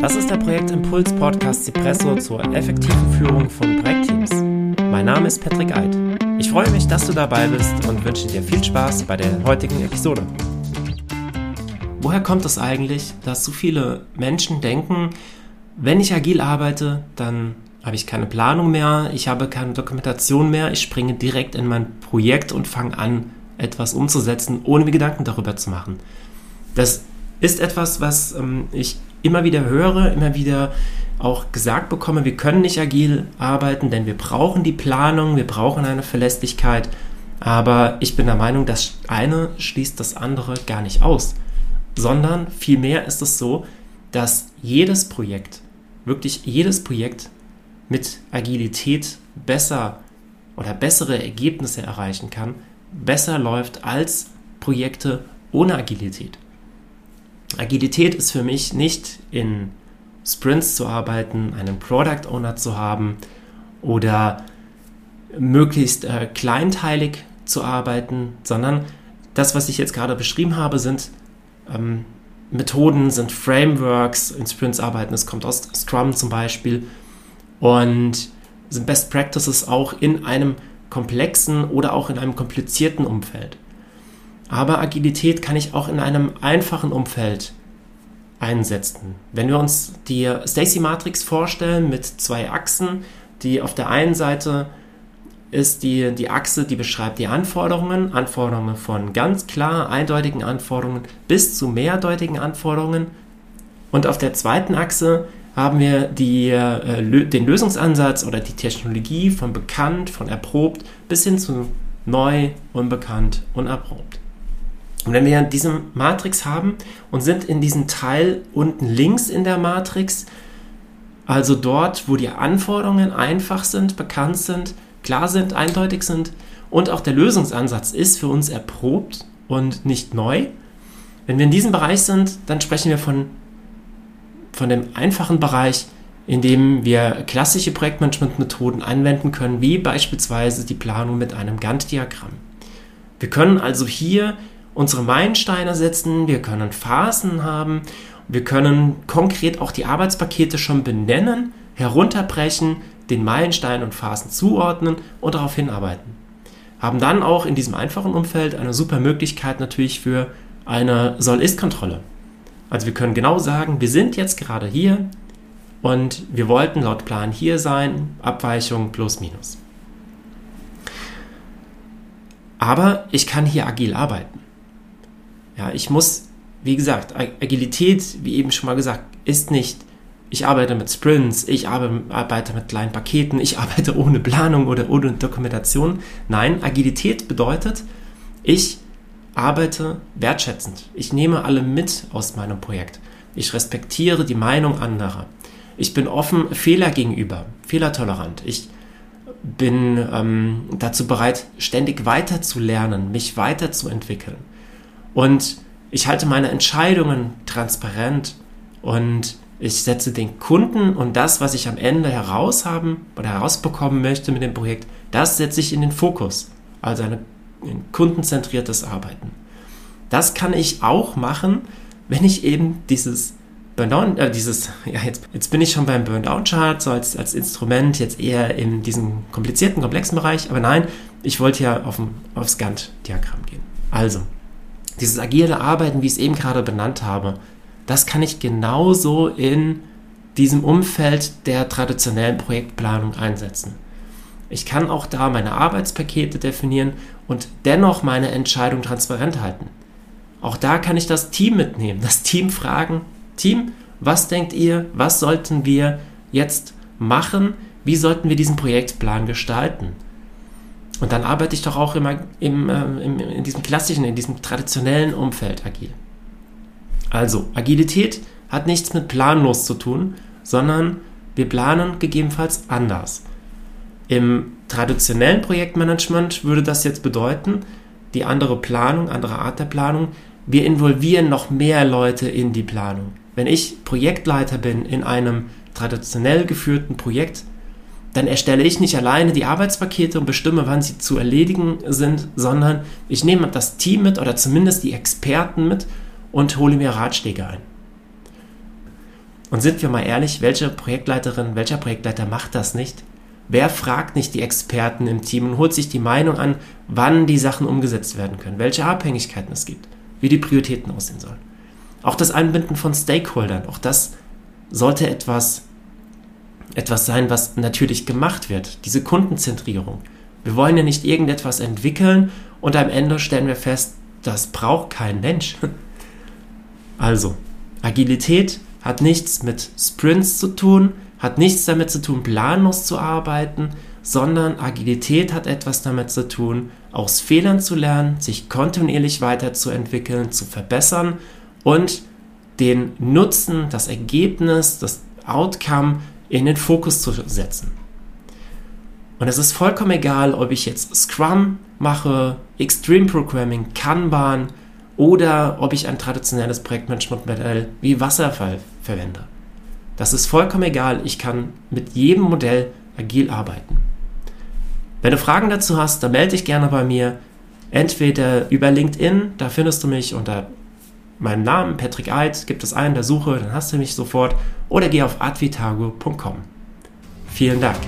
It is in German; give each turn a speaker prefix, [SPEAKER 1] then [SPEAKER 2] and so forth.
[SPEAKER 1] Das ist der Projektimpuls Podcast Cipresso zur effektiven Führung von Projektteams. Mein Name ist Patrick Eid. Ich freue mich, dass du dabei bist und wünsche dir viel Spaß bei der heutigen Episode. Woher kommt es eigentlich, dass so viele Menschen denken, wenn ich agil arbeite, dann habe ich keine Planung mehr, ich habe keine Dokumentation mehr, ich springe direkt in mein Projekt und fange an, etwas umzusetzen, ohne mir Gedanken darüber zu machen. Das ist etwas, was ähm, ich immer wieder höre, immer wieder auch gesagt bekomme, wir können nicht agil arbeiten, denn wir brauchen die Planung, wir brauchen eine Verlässlichkeit. Aber ich bin der Meinung, das eine schließt das andere gar nicht aus, sondern vielmehr ist es so, dass jedes Projekt, wirklich jedes Projekt mit Agilität besser oder bessere Ergebnisse erreichen kann, besser läuft als Projekte ohne Agilität. Agilität ist für mich nicht in Sprints zu arbeiten, einen Product Owner zu haben oder möglichst äh, kleinteilig zu arbeiten, sondern das, was ich jetzt gerade beschrieben habe, sind ähm, Methoden, sind Frameworks, in Sprints arbeiten, es kommt aus Scrum zum Beispiel und sind Best Practices auch in einem komplexen oder auch in einem komplizierten Umfeld. Aber Agilität kann ich auch in einem einfachen Umfeld einsetzen. Wenn wir uns die Stacy Matrix vorstellen mit zwei Achsen, die auf der einen Seite ist die, die Achse, die beschreibt die Anforderungen, Anforderungen von ganz klar eindeutigen Anforderungen bis zu mehrdeutigen Anforderungen. Und auf der zweiten Achse haben wir die, äh, den Lösungsansatz oder die Technologie von bekannt, von erprobt bis hin zu neu, unbekannt, unerprobt. Und wenn wir diese Matrix haben und sind in diesem Teil unten links in der Matrix, also dort, wo die Anforderungen einfach sind, bekannt sind, klar sind, eindeutig sind und auch der Lösungsansatz ist für uns erprobt und nicht neu. Wenn wir in diesem Bereich sind, dann sprechen wir von, von dem einfachen Bereich, in dem wir klassische Projektmanagement-Methoden anwenden können, wie beispielsweise die Planung mit einem Gantt-Diagramm. Wir können also hier unsere Meilensteine setzen, wir können Phasen haben, wir können konkret auch die Arbeitspakete schon benennen, herunterbrechen, den Meilensteinen und Phasen zuordnen und darauf hinarbeiten. Haben dann auch in diesem einfachen Umfeld eine super Möglichkeit natürlich für eine Soll-Ist-Kontrolle. Also wir können genau sagen, wir sind jetzt gerade hier und wir wollten laut Plan hier sein, Abweichung plus minus. Aber ich kann hier agil arbeiten. Ja, ich muss, wie gesagt, Agilität, wie eben schon mal gesagt, ist nicht, ich arbeite mit Sprints, ich arbeite mit kleinen Paketen, ich arbeite ohne Planung oder ohne Dokumentation. Nein, Agilität bedeutet, ich arbeite wertschätzend. Ich nehme alle mit aus meinem Projekt. Ich respektiere die Meinung anderer. Ich bin offen Fehler gegenüber, fehlertolerant. Ich bin ähm, dazu bereit, ständig weiterzulernen, mich weiterzuentwickeln. Und ich halte meine Entscheidungen transparent und ich setze den Kunden und das, was ich am Ende heraushaben oder herausbekommen möchte mit dem Projekt, das setze ich in den Fokus. Also eine, ein kundenzentriertes Arbeiten. Das kann ich auch machen, wenn ich eben dieses Burndown, äh, dieses, ja, jetzt, jetzt bin ich schon beim Burndown-Chart, so als, als Instrument, jetzt eher in diesem komplizierten, komplexen Bereich, aber nein, ich wollte ja auf aufs Gantt-Diagramm gehen. Also, dieses agile Arbeiten, wie ich es eben gerade benannt habe, das kann ich genauso in diesem Umfeld der traditionellen Projektplanung einsetzen. Ich kann auch da meine Arbeitspakete definieren und dennoch meine Entscheidung transparent halten. Auch da kann ich das Team mitnehmen, das Team fragen, Team, was denkt ihr, was sollten wir jetzt machen, wie sollten wir diesen Projektplan gestalten? Und dann arbeite ich doch auch immer im, äh, im, in diesem klassischen, in diesem traditionellen Umfeld agil. Also, Agilität hat nichts mit planlos zu tun, sondern wir planen gegebenenfalls anders. Im traditionellen Projektmanagement würde das jetzt bedeuten, die andere Planung, andere Art der Planung, wir involvieren noch mehr Leute in die Planung. Wenn ich Projektleiter bin in einem traditionell geführten Projekt, dann erstelle ich nicht alleine die Arbeitspakete und bestimme, wann sie zu erledigen sind, sondern ich nehme das Team mit oder zumindest die Experten mit und hole mir Ratschläge ein. Und sind wir mal ehrlich, welche Projektleiterin, welcher Projektleiter macht das nicht? Wer fragt nicht die Experten im Team und holt sich die Meinung an, wann die Sachen umgesetzt werden können, welche Abhängigkeiten es gibt, wie die Prioritäten aussehen sollen? Auch das Einbinden von Stakeholdern, auch das sollte etwas, etwas sein, was natürlich gemacht wird. Diese Kundenzentrierung. Wir wollen ja nicht irgendetwas entwickeln und am Ende stellen wir fest, das braucht kein Mensch. Also, Agilität hat nichts mit Sprints zu tun, hat nichts damit zu tun, planlos zu arbeiten, sondern Agilität hat etwas damit zu tun, aus Fehlern zu lernen, sich kontinuierlich weiterzuentwickeln, zu verbessern und den Nutzen, das Ergebnis, das Outcome in den Fokus zu setzen. Und es ist vollkommen egal, ob ich jetzt Scrum mache, Extreme Programming, Kanban oder ob ich ein traditionelles Projektmanagementmodell wie Wasserfall verwende. Das ist vollkommen egal. Ich kann mit jedem Modell agil arbeiten. Wenn du Fragen dazu hast, dann melde dich gerne bei mir. Entweder über LinkedIn, da findest du mich unter meinem Namen, Patrick Eid, gibt es einen der Suche, dann hast du mich sofort. Oder geh auf advitago.com. Vielen Dank.